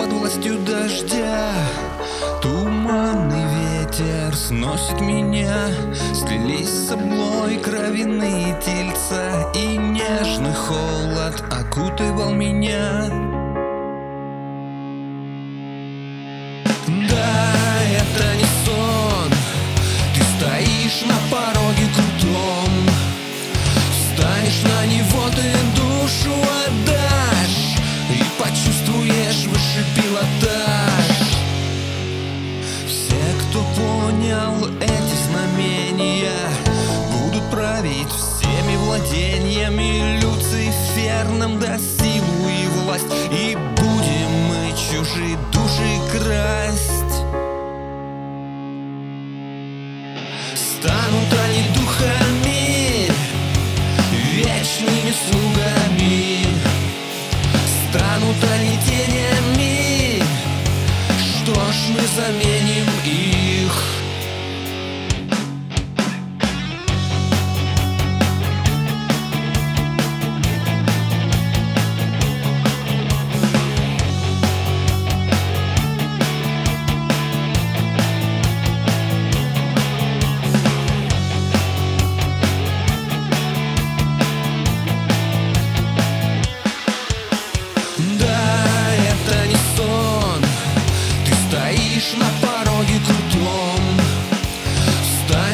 под властью дождя. Туманный ветер сносит меня. Слились с собой кровяные тельца И нежный холод окутывал меня. Да, это не сон. Ты стоишь на пороге крутом. Встанешь на него, ты душу пилотаж Все, кто понял эти знамения Будут править всеми владениями Люциферном да силу и власть. И будем мы чужие души красть. Станут они духами Вечными слугами. Станут они тенями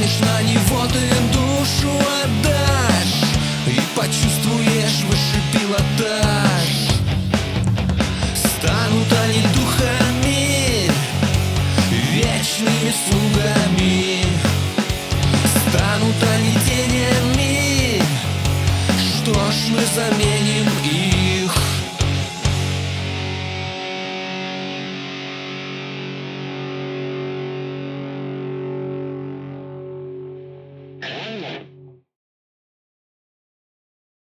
Встанешь на него, ты душу отдашь И почувствуешь выше пилотаж Станут они духами Вечными слугами. Станут они тенями Что ж мы заменим